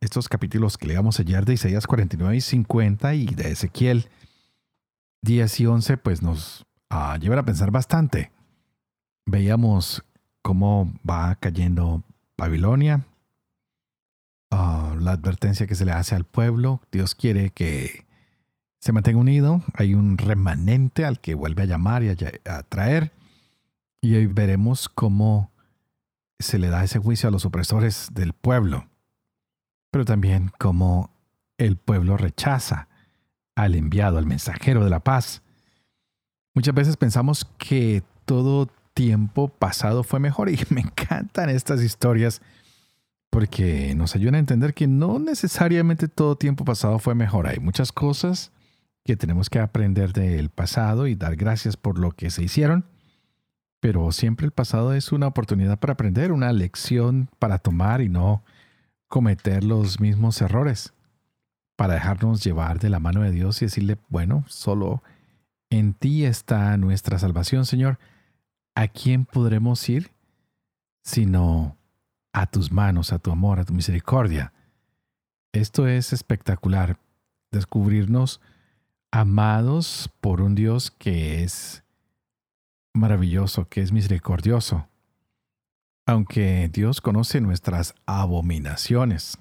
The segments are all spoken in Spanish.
Estos capítulos que leíamos ayer de Isaías 49 y 50 y de Ezequiel 10 y 11, pues nos uh, llevan a pensar bastante. Veíamos cómo va cayendo Babilonia, uh, la advertencia que se le hace al pueblo. Dios quiere que se mantenga unido. Hay un remanente al que vuelve a llamar y a, a traer. Y hoy veremos cómo se le da ese juicio a los opresores del pueblo pero también cómo el pueblo rechaza al enviado, al mensajero de la paz. Muchas veces pensamos que todo tiempo pasado fue mejor y me encantan estas historias porque nos ayudan a entender que no necesariamente todo tiempo pasado fue mejor. Hay muchas cosas que tenemos que aprender del pasado y dar gracias por lo que se hicieron, pero siempre el pasado es una oportunidad para aprender, una lección para tomar y no cometer los mismos errores, para dejarnos llevar de la mano de Dios y decirle, bueno, solo en ti está nuestra salvación, Señor. ¿A quién podremos ir sino a tus manos, a tu amor, a tu misericordia? Esto es espectacular, descubrirnos amados por un Dios que es maravilloso, que es misericordioso aunque Dios conoce nuestras abominaciones,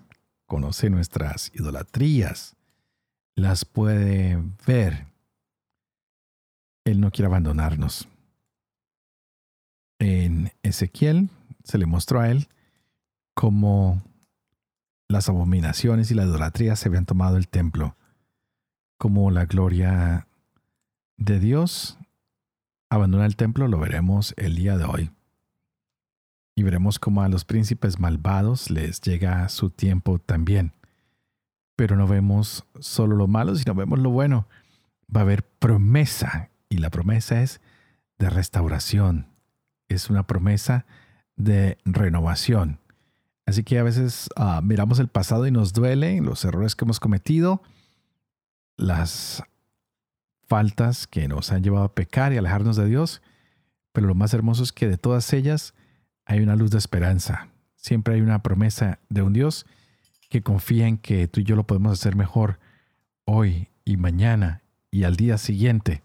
conoce nuestras idolatrías, las puede ver, Él no quiere abandonarnos. En Ezequiel se le mostró a Él cómo las abominaciones y la idolatría se habían tomado el templo, como la gloria de Dios abandona el templo, lo veremos el día de hoy. Y veremos cómo a los príncipes malvados les llega su tiempo también. Pero no vemos solo lo malo, sino vemos lo bueno. Va a haber promesa. Y la promesa es de restauración. Es una promesa de renovación. Así que a veces ah, miramos el pasado y nos duele los errores que hemos cometido, las faltas que nos han llevado a pecar y alejarnos de Dios. Pero lo más hermoso es que de todas ellas hay una luz de esperanza. Siempre hay una promesa de un Dios que confía en que tú y yo lo podemos hacer mejor hoy y mañana y al día siguiente.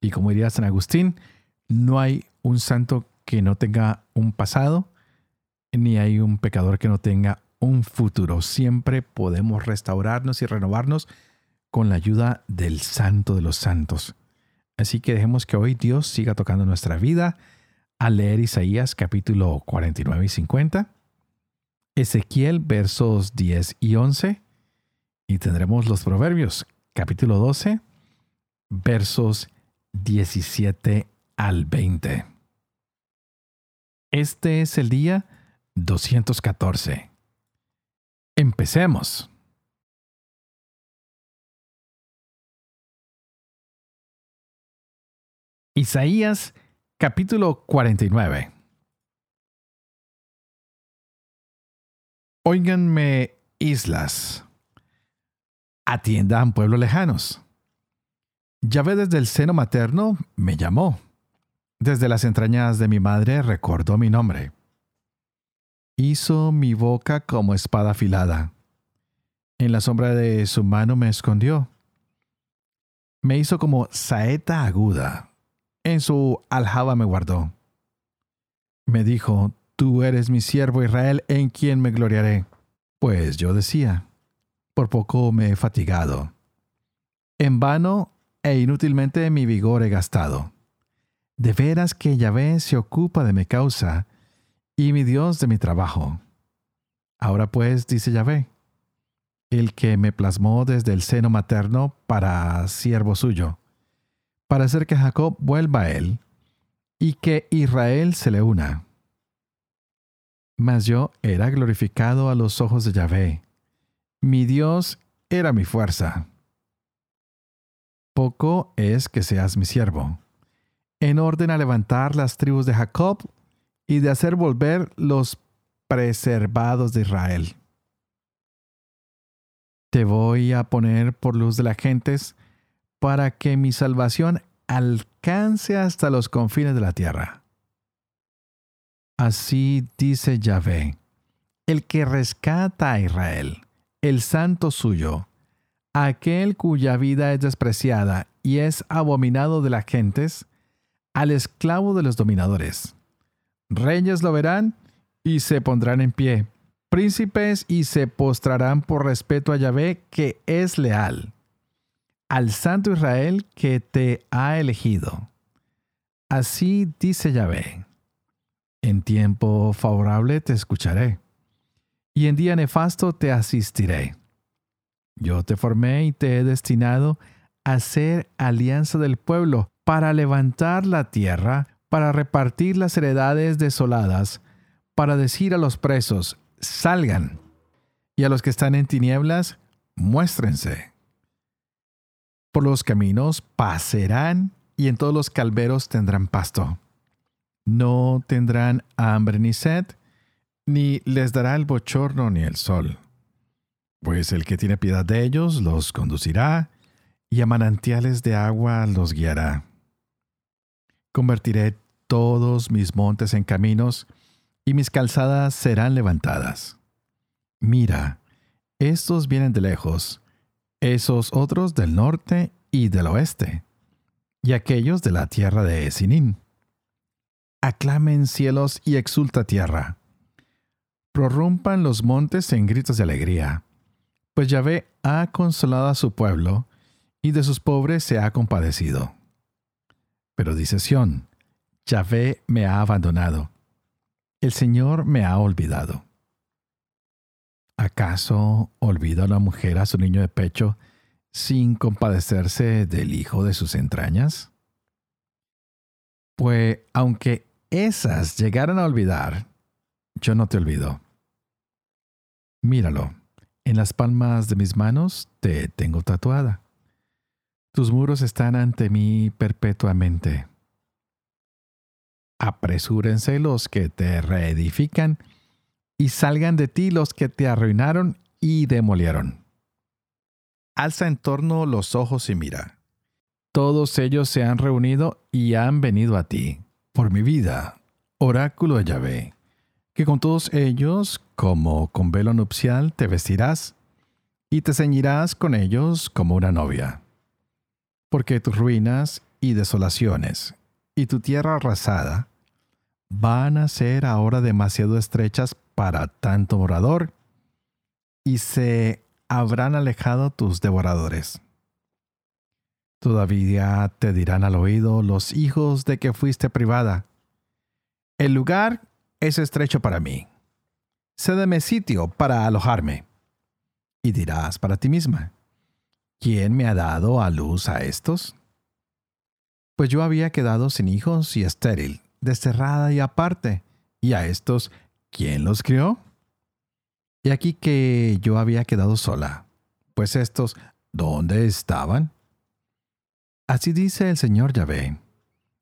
Y como diría San Agustín, no hay un santo que no tenga un pasado, ni hay un pecador que no tenga un futuro. Siempre podemos restaurarnos y renovarnos con la ayuda del Santo de los Santos. Así que dejemos que hoy Dios siga tocando nuestra vida a leer Isaías capítulo 49 y 50, Ezequiel versos 10 y 11, y tendremos los Proverbios capítulo 12, versos 17 al 20. Este es el día 214. Empecemos. Isaías Capítulo 49 Óiganme, islas. Atiendan pueblos lejanos. Yahvé desde el seno materno me llamó. Desde las entrañas de mi madre recordó mi nombre. Hizo mi boca como espada afilada. En la sombra de su mano me escondió. Me hizo como saeta aguda en su aljaba me guardó. Me dijo, Tú eres mi siervo Israel en quien me gloriaré. Pues yo decía, por poco me he fatigado. En vano e inútilmente mi vigor he gastado. De veras que Yahvé se ocupa de mi causa y mi Dios de mi trabajo. Ahora pues, dice Yahvé, el que me plasmó desde el seno materno para siervo suyo para hacer que Jacob vuelva a él y que Israel se le una. Mas yo era glorificado a los ojos de Yahvé, Mi Dios era mi fuerza. Poco es que seas mi siervo, en orden a levantar las tribus de Jacob y de hacer volver los preservados de Israel. Te voy a poner por luz de las gentes para que mi salvación alcance hasta los confines de la tierra. Así dice Yahvé, el que rescata a Israel, el santo suyo, aquel cuya vida es despreciada y es abominado de las gentes, al esclavo de los dominadores. Reyes lo verán y se pondrán en pie, príncipes y se postrarán por respeto a Yahvé que es leal, al santo Israel que te ha elegido. Así dice Yahvé. En tiempo favorable te escucharé, y en día nefasto te asistiré. Yo te formé y te he destinado a ser alianza del pueblo, para levantar la tierra, para repartir las heredades desoladas, para decir a los presos, salgan, y a los que están en tinieblas, muéstrense. Por los caminos pasarán, y en todos los calveros tendrán pasto no tendrán hambre ni sed, ni les dará el bochorno ni el sol. Pues el que tiene piedad de ellos los conducirá, y a manantiales de agua los guiará. Convertiré todos mis montes en caminos, y mis calzadas serán levantadas. Mira, estos vienen de lejos, esos otros del norte y del oeste, y aquellos de la tierra de Esinín aclamen cielos y exulta tierra. Prorrumpan los montes en gritos de alegría, pues Yahvé ha consolado a su pueblo y de sus pobres se ha compadecido. Pero dice Sión, Yahvé me ha abandonado, el Señor me ha olvidado. ¿Acaso olvida la mujer a su niño de pecho sin compadecerse del hijo de sus entrañas? Pues aunque esas llegaran a olvidar, yo no te olvido. Míralo, en las palmas de mis manos te tengo tatuada. Tus muros están ante mí perpetuamente. Apresúrense los que te reedifican y salgan de ti los que te arruinaron y demolieron. Alza en torno los ojos y mira. Todos ellos se han reunido y han venido a ti por mi vida, oráculo de Yahvé, que con todos ellos, como con velo nupcial, te vestirás y te ceñirás con ellos como una novia. Porque tus ruinas y desolaciones y tu tierra arrasada van a ser ahora demasiado estrechas para tanto morador y se habrán alejado tus devoradores. Todavía te dirán al oído los hijos de que fuiste privada. El lugar es estrecho para mí. Cédeme sitio para alojarme. Y dirás para ti misma, ¿quién me ha dado a luz a estos? Pues yo había quedado sin hijos y estéril, desterrada y aparte, y a estos, ¿quién los crió? Y aquí que yo había quedado sola, pues estos, ¿dónde estaban? Así dice el Señor Yahvé.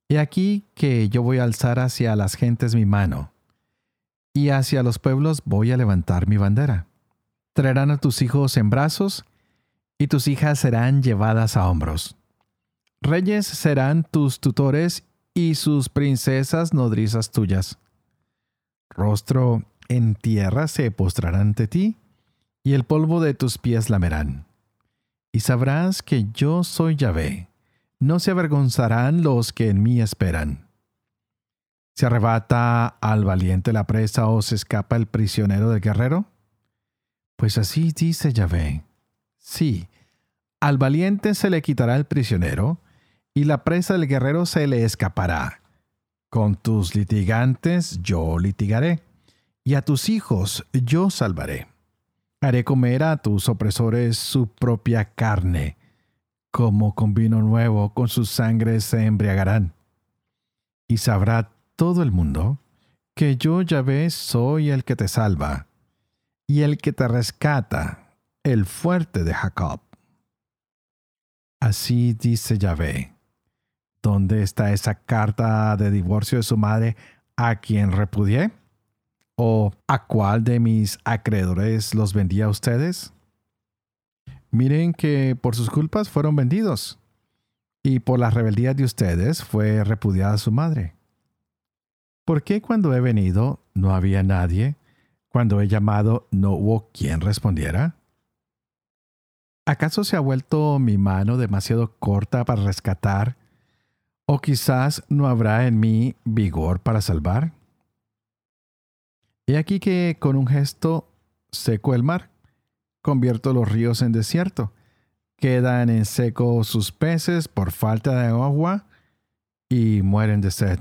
He aquí que yo voy a alzar hacia las gentes mi mano, y hacia los pueblos voy a levantar mi bandera. Traerán a tus hijos en brazos, y tus hijas serán llevadas a hombros. Reyes serán tus tutores, y sus princesas nodrizas tuyas. Rostro en tierra se postrarán ante ti, y el polvo de tus pies lamerán. Y sabrás que yo soy Yahvé no se avergonzarán los que en mí esperan. ¿Se arrebata al valiente la presa o se escapa el prisionero del guerrero? Pues así dice Yahvé. Sí, al valiente se le quitará el prisionero, y la presa del guerrero se le escapará. Con tus litigantes yo litigaré, y a tus hijos yo salvaré. Haré comer a tus opresores su propia carne, como con vino nuevo, con su sangre se embriagarán. Y sabrá todo el mundo que yo Yahvé soy el que te salva, y el que te rescata, el fuerte de Jacob. Así dice Yahvé. ¿Dónde está esa carta de divorcio de su madre a quien repudié? ¿O a cuál de mis acreedores los vendía a ustedes? Miren que por sus culpas fueron vendidos, y por las rebeldías de ustedes fue repudiada su madre. ¿Por qué cuando he venido no había nadie? Cuando he llamado no hubo quien respondiera? ¿Acaso se ha vuelto mi mano demasiado corta para rescatar? ¿O quizás no habrá en mí vigor para salvar? He aquí que con un gesto seco el mar, convierto los ríos en desierto, quedan en seco sus peces por falta de agua y mueren de sed.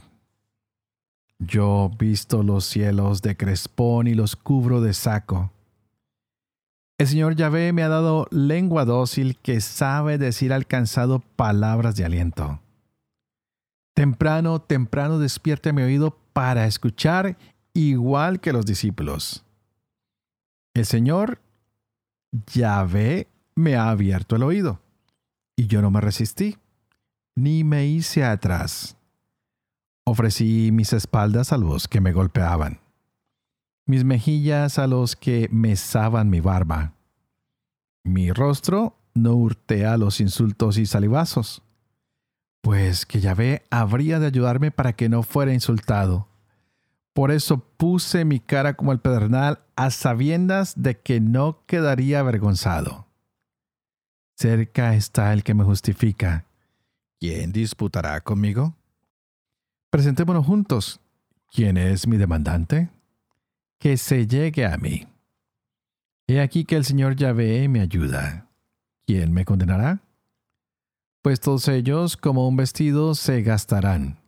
Yo visto los cielos de crespón y los cubro de saco el Señor Yahvé me ha dado lengua dócil que sabe decir al cansado palabras de aliento. Temprano, temprano despierte mi oído para escuchar igual que los discípulos. El Señor Yahvé me ha abierto el oído, y yo no me resistí, ni me hice atrás. Ofrecí mis espaldas a los que me golpeaban mis mejillas a los que mesaban mi barba. Mi rostro no hurtea los insultos y salivazos, pues que Yahvé habría de ayudarme para que no fuera insultado. Por eso puse mi cara como el pedernal a sabiendas de que no quedaría avergonzado. Cerca está el que me justifica. ¿Quién disputará conmigo? Presentémonos juntos. ¿Quién es mi demandante? que se llegue a mí. He aquí que el Señor Yahvé me ayuda. ¿Quién me condenará? Pues todos ellos como un vestido se gastarán.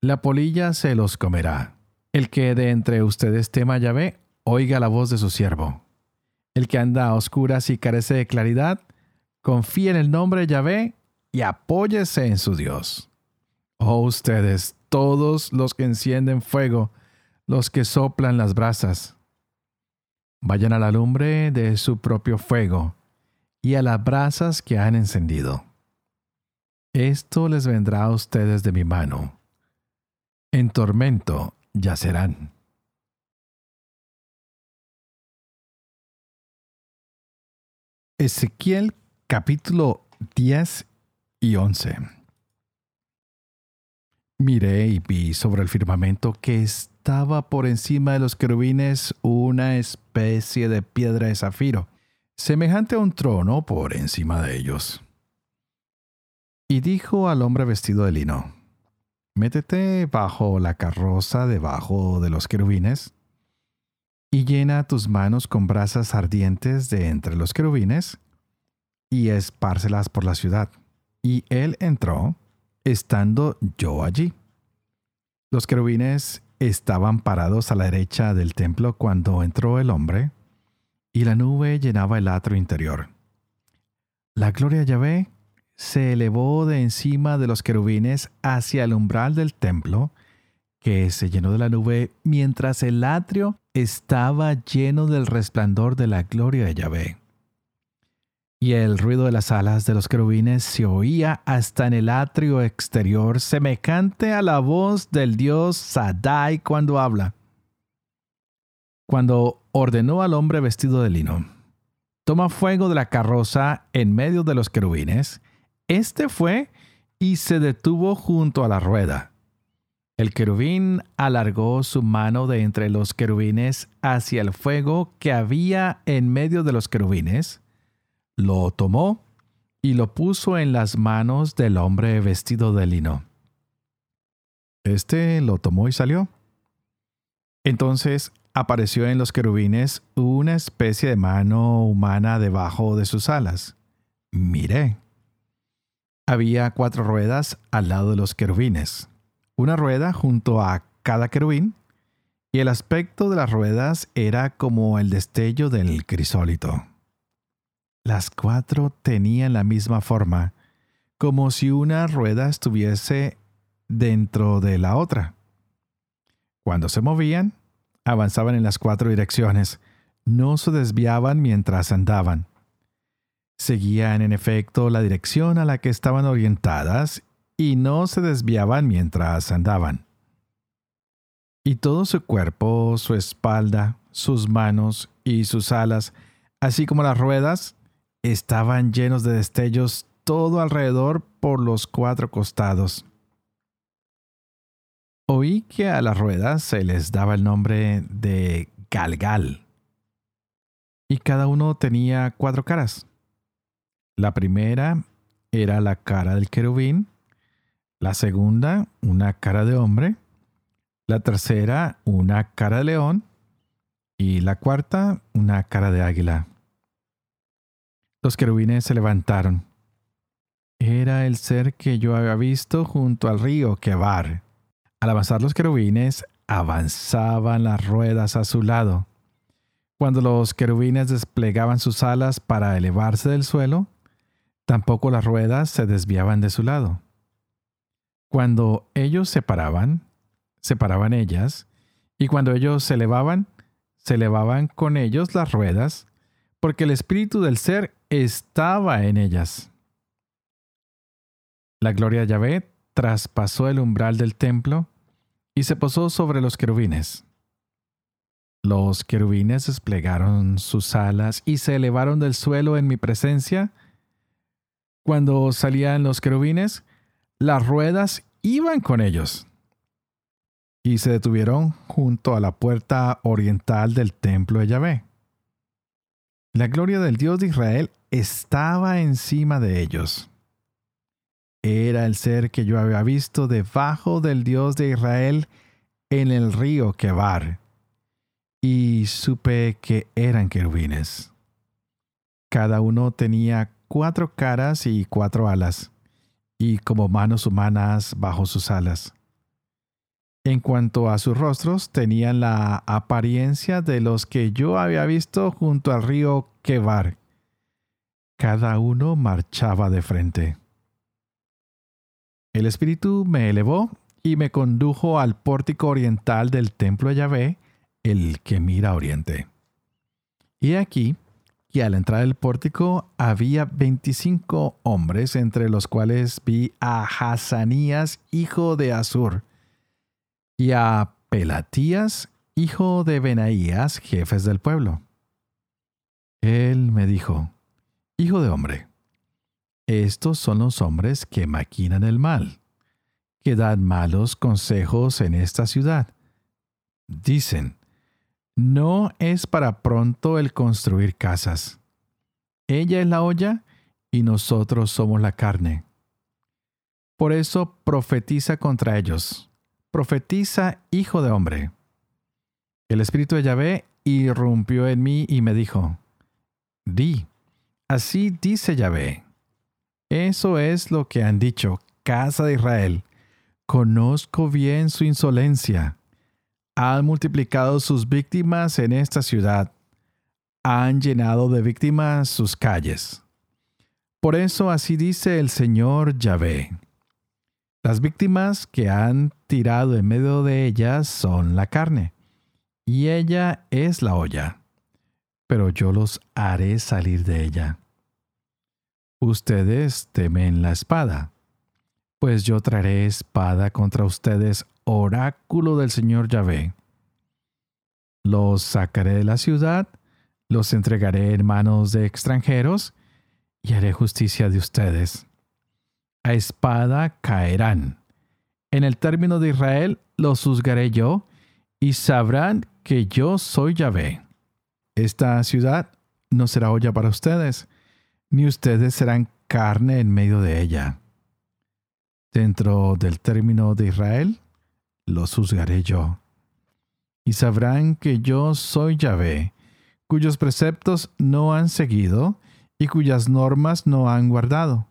La polilla se los comerá. El que de entre ustedes tema Yahvé, oiga la voz de su siervo. El que anda a oscuras y carece de claridad, confíe en el nombre de Yahvé y apóyese en su Dios. Oh ustedes, todos los que encienden fuego, los que soplan las brasas. Vayan a la lumbre de su propio fuego y a las brasas que han encendido. Esto les vendrá a ustedes de mi mano. En tormento yacerán. Ezequiel capítulo 10 y 11. Miré y vi sobre el firmamento que es estaba por encima de los querubines una especie de piedra de zafiro, semejante a un trono por encima de ellos. Y dijo al hombre vestido de lino, Métete bajo la carroza debajo de los querubines, y llena tus manos con brasas ardientes de entre los querubines, y espárcelas por la ciudad. Y él entró, estando yo allí. Los querubines estaban parados a la derecha del templo cuando entró el hombre, y la nube llenaba el atrio interior. La gloria de Yahvé se elevó de encima de los querubines hacia el umbral del templo, que se llenó de la nube mientras el atrio estaba lleno del resplandor de la gloria de Yahvé y el ruido de las alas de los querubines se oía hasta en el atrio exterior, semejante a la voz del dios Sadai cuando habla. Cuando ordenó al hombre vestido de lino, toma fuego de la carroza en medio de los querubines, este fue y se detuvo junto a la rueda. El querubín alargó su mano de entre los querubines hacia el fuego que había en medio de los querubines, lo tomó y lo puso en las manos del hombre vestido de lino. Este lo tomó y salió. Entonces apareció en los querubines una especie de mano humana debajo de sus alas. Miré. Había cuatro ruedas al lado de los querubines, una rueda junto a cada querubín, y el aspecto de las ruedas era como el destello del crisólito. Las cuatro tenían la misma forma, como si una rueda estuviese dentro de la otra. Cuando se movían, avanzaban en las cuatro direcciones, no se desviaban mientras andaban. Seguían en efecto la dirección a la que estaban orientadas y no se desviaban mientras andaban. Y todo su cuerpo, su espalda, sus manos y sus alas, así como las ruedas, estaban llenos de destellos todo alrededor por los cuatro costados. Oí que a las ruedas se les daba el nombre de Galgal, y cada uno tenía cuatro caras. La primera era la cara del querubín, la segunda una cara de hombre, la tercera una cara de león y la cuarta una cara de águila. Los querubines se levantaron. Era el ser que yo había visto junto al río Kebar. Al avanzar los querubines, avanzaban las ruedas a su lado. Cuando los querubines desplegaban sus alas para elevarse del suelo, tampoco las ruedas se desviaban de su lado. Cuando ellos se paraban, se paraban ellas, y cuando ellos se elevaban, se elevaban con ellos las ruedas, porque el espíritu del ser estaba en ellas. La gloria de Yahvé traspasó el umbral del templo y se posó sobre los querubines. Los querubines desplegaron sus alas y se elevaron del suelo en mi presencia. Cuando salían los querubines, las ruedas iban con ellos y se detuvieron junto a la puerta oriental del templo de Yahvé. La gloria del Dios de Israel estaba encima de ellos. Era el ser que yo había visto debajo del Dios de Israel en el río Kebar, y supe que eran querubines. Cada uno tenía cuatro caras y cuatro alas, y como manos humanas bajo sus alas. En cuanto a sus rostros, tenían la apariencia de los que yo había visto junto al río Kebar. Cada uno marchaba de frente. El espíritu me elevó y me condujo al pórtico oriental del templo de Yahvé, el que mira oriente. Y aquí que al entrar el pórtico había veinticinco hombres, entre los cuales vi a Hazanías, hijo de Azur, y a Pelatías, hijo de Benaías, jefes del pueblo. Él me dijo, Hijo de hombre, estos son los hombres que maquinan el mal, que dan malos consejos en esta ciudad. Dicen, no es para pronto el construir casas. Ella es la olla y nosotros somos la carne. Por eso profetiza contra ellos profetiza, hijo de hombre. El espíritu de Yahvé irrumpió en mí y me dijo, Di, así dice Yahvé. Eso es lo que han dicho, casa de Israel. Conozco bien su insolencia. Han multiplicado sus víctimas en esta ciudad. Han llenado de víctimas sus calles. Por eso así dice el Señor Yahvé. Las víctimas que han tirado en medio de ellas son la carne, y ella es la olla, pero yo los haré salir de ella. Ustedes temen la espada, pues yo traeré espada contra ustedes, oráculo del Señor Yahvé. Los sacaré de la ciudad, los entregaré en manos de extranjeros, y haré justicia de ustedes a espada caerán. En el término de Israel los juzgaré yo, y sabrán que yo soy Yahvé. Esta ciudad no será olla para ustedes, ni ustedes serán carne en medio de ella. Dentro del término de Israel los juzgaré yo. Y sabrán que yo soy Yahvé, cuyos preceptos no han seguido y cuyas normas no han guardado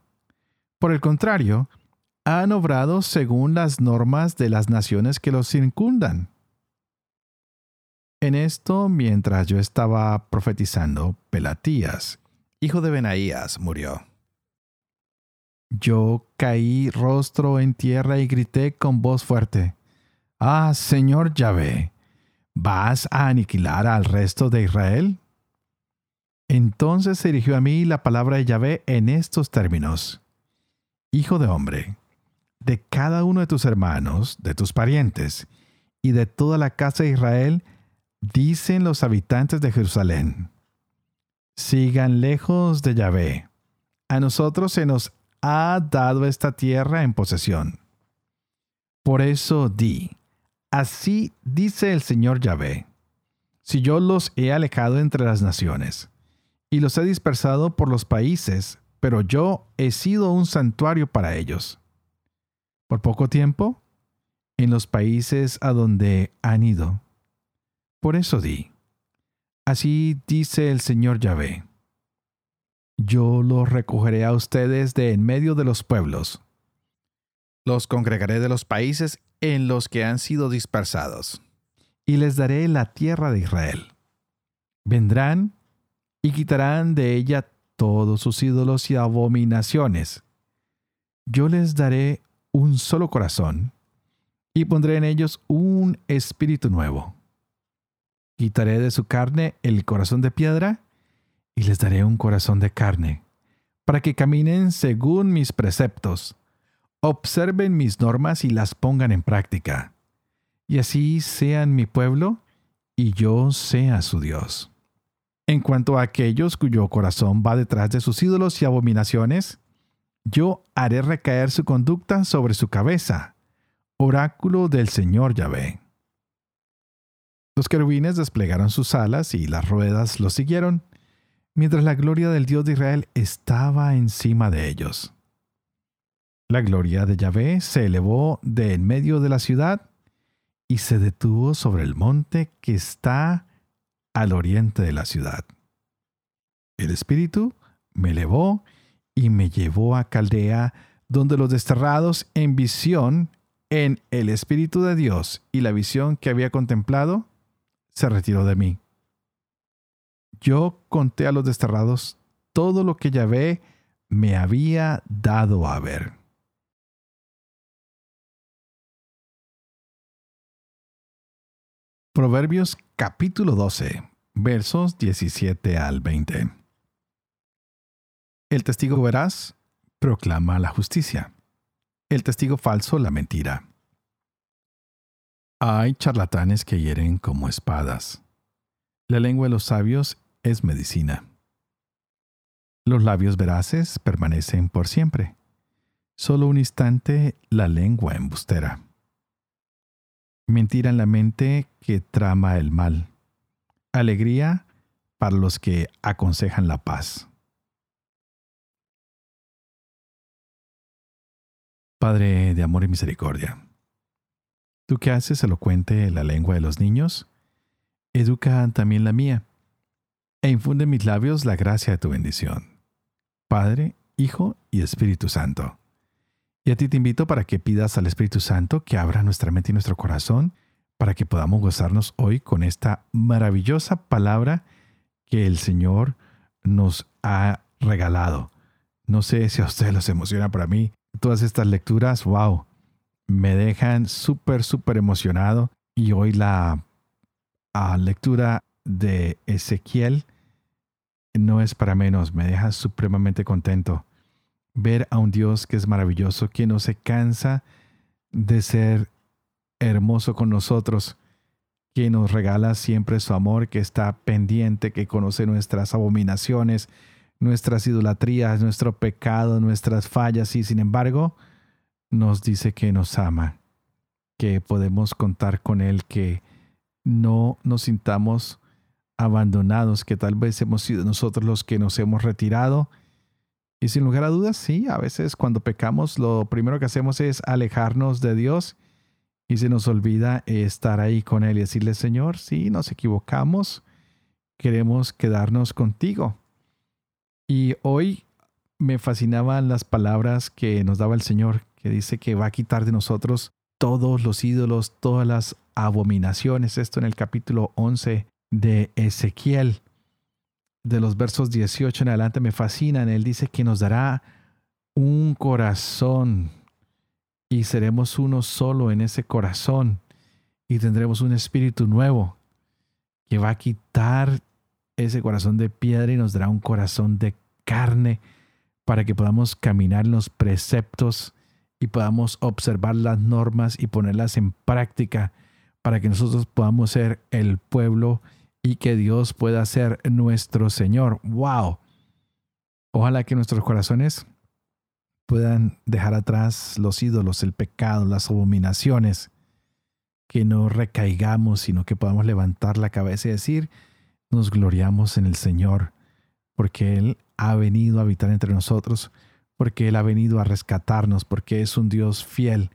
por el contrario, han obrado según las normas de las naciones que los circundan. En esto, mientras yo estaba profetizando, Pelatías, hijo de Benaías, murió. Yo caí rostro en tierra y grité con voz fuerte, Ah, Señor Yahvé, ¿vas a aniquilar al resto de Israel? Entonces se dirigió a mí la palabra de Yahvé en estos términos. Hijo de hombre, de cada uno de tus hermanos, de tus parientes y de toda la casa de Israel, dicen los habitantes de Jerusalén, sigan lejos de Yahvé. A nosotros se nos ha dado esta tierra en posesión. Por eso di, así dice el Señor Yahvé, si yo los he alejado entre las naciones, y los he dispersado por los países, pero yo he sido un santuario para ellos. Por poco tiempo, en los países a donde han ido. Por eso di, así dice el Señor Yahvé, yo los recogeré a ustedes de en medio de los pueblos. Los congregaré de los países en los que han sido dispersados, y les daré la tierra de Israel. Vendrán y quitarán de ella todos sus ídolos y abominaciones. Yo les daré un solo corazón y pondré en ellos un espíritu nuevo. Quitaré de su carne el corazón de piedra y les daré un corazón de carne, para que caminen según mis preceptos, observen mis normas y las pongan en práctica, y así sean mi pueblo y yo sea su Dios. En cuanto a aquellos cuyo corazón va detrás de sus ídolos y abominaciones, yo haré recaer su conducta sobre su cabeza. Oráculo del Señor Yahvé. Los querubines desplegaron sus alas y las ruedas los siguieron, mientras la gloria del Dios de Israel estaba encima de ellos. La gloria de Yahvé se elevó de en medio de la ciudad y se detuvo sobre el monte que está al oriente de la ciudad. El Espíritu me elevó y me llevó a Caldea, donde los desterrados en visión, en el Espíritu de Dios y la visión que había contemplado, se retiró de mí. Yo conté a los desterrados todo lo que Yahvé me había dado a ver. Proverbios capítulo 12, versos 17 al 20. El testigo veraz proclama la justicia. El testigo falso la mentira. Hay charlatanes que hieren como espadas. La lengua de los sabios es medicina. Los labios veraces permanecen por siempre. Solo un instante la lengua embustera mentira en la mente que trama el mal, alegría para los que aconsejan la paz. Padre de amor y misericordia, tú que haces elocuente la lengua de los niños, educa también la mía, e infunde en mis labios la gracia de tu bendición. Padre, Hijo y Espíritu Santo. Y a ti te invito para que pidas al Espíritu Santo que abra nuestra mente y nuestro corazón para que podamos gozarnos hoy con esta maravillosa palabra que el Señor nos ha regalado. No sé si a ustedes los emociona, para mí todas estas lecturas, wow, me dejan súper, súper emocionado. Y hoy la lectura de Ezequiel no es para menos, me deja supremamente contento ver a un Dios que es maravilloso, que no se cansa de ser hermoso con nosotros, que nos regala siempre su amor, que está pendiente, que conoce nuestras abominaciones, nuestras idolatrías, nuestro pecado, nuestras fallas y sin embargo nos dice que nos ama, que podemos contar con Él, que no nos sintamos abandonados, que tal vez hemos sido nosotros los que nos hemos retirado y sin lugar a dudas, sí, a veces cuando pecamos lo primero que hacemos es alejarnos de Dios y se nos olvida estar ahí con Él y decirle, Señor, sí, nos equivocamos, queremos quedarnos contigo. Y hoy me fascinaban las palabras que nos daba el Señor, que dice que va a quitar de nosotros todos los ídolos, todas las abominaciones. Esto en el capítulo 11 de Ezequiel de los versos 18 en adelante me fascinan. Él dice que nos dará un corazón y seremos uno solo en ese corazón y tendremos un espíritu nuevo que va a quitar ese corazón de piedra y nos dará un corazón de carne para que podamos caminar en los preceptos y podamos observar las normas y ponerlas en práctica para que nosotros podamos ser el pueblo y que Dios pueda ser nuestro Señor. ¡Wow! Ojalá que nuestros corazones puedan dejar atrás los ídolos, el pecado, las abominaciones, que no recaigamos, sino que podamos levantar la cabeza y decir, nos gloriamos en el Señor, porque Él ha venido a habitar entre nosotros, porque Él ha venido a rescatarnos, porque es un Dios fiel,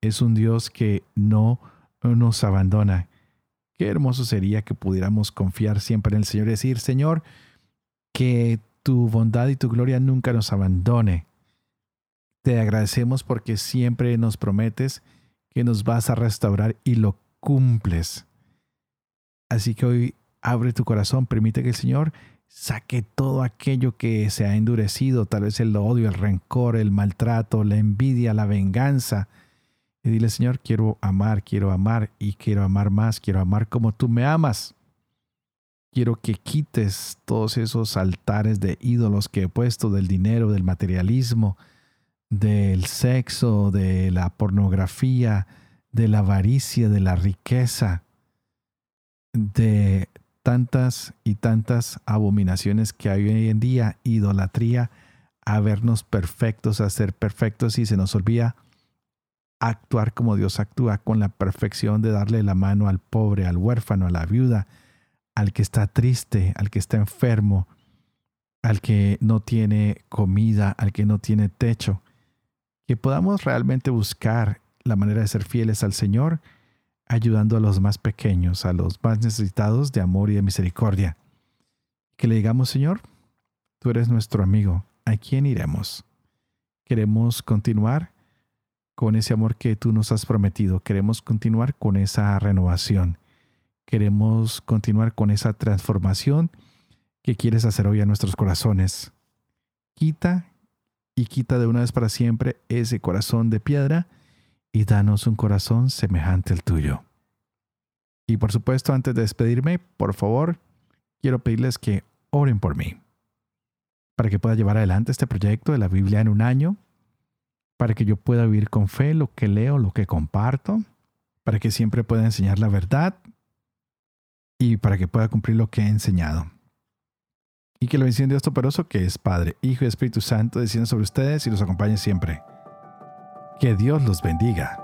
es un Dios que no nos abandona. Qué hermoso sería que pudiéramos confiar siempre en el Señor y decir, Señor, que tu bondad y tu gloria nunca nos abandone. Te agradecemos porque siempre nos prometes que nos vas a restaurar y lo cumples. Así que hoy abre tu corazón, permite que el Señor saque todo aquello que se ha endurecido, tal vez el odio, el rencor, el maltrato, la envidia, la venganza. Y dile, Señor, quiero amar, quiero amar y quiero amar más, quiero amar como tú me amas. Quiero que quites todos esos altares de ídolos que he puesto del dinero, del materialismo, del sexo, de la pornografía, de la avaricia, de la riqueza, de tantas y tantas abominaciones que hay hoy en día, idolatría, a vernos perfectos, a ser perfectos y se nos olvida actuar como Dios actúa con la perfección de darle la mano al pobre, al huérfano, a la viuda, al que está triste, al que está enfermo, al que no tiene comida, al que no tiene techo. Que podamos realmente buscar la manera de ser fieles al Señor, ayudando a los más pequeños, a los más necesitados de amor y de misericordia. Que le digamos, Señor, tú eres nuestro amigo, ¿a quién iremos? Queremos continuar con ese amor que tú nos has prometido, queremos continuar con esa renovación Queremos continuar con esa transformación que quieres hacer hoy a nuestros corazones. Quita y quita de una vez para siempre ese corazón de piedra y danos un corazón semejante al tuyo. Y por supuesto, antes de despedirme, por favor, quiero pedirles que oren por mí, para que pueda llevar adelante este proyecto de la Biblia en un año, para que yo pueda vivir con fe lo que leo, lo que comparto, para que siempre pueda enseñar la verdad y para que pueda cumplir lo que he enseñado. Y que la bendición de Dios Todopoderoso, que es Padre, Hijo y Espíritu Santo, descienda sobre ustedes y los acompañe siempre. Que Dios los bendiga.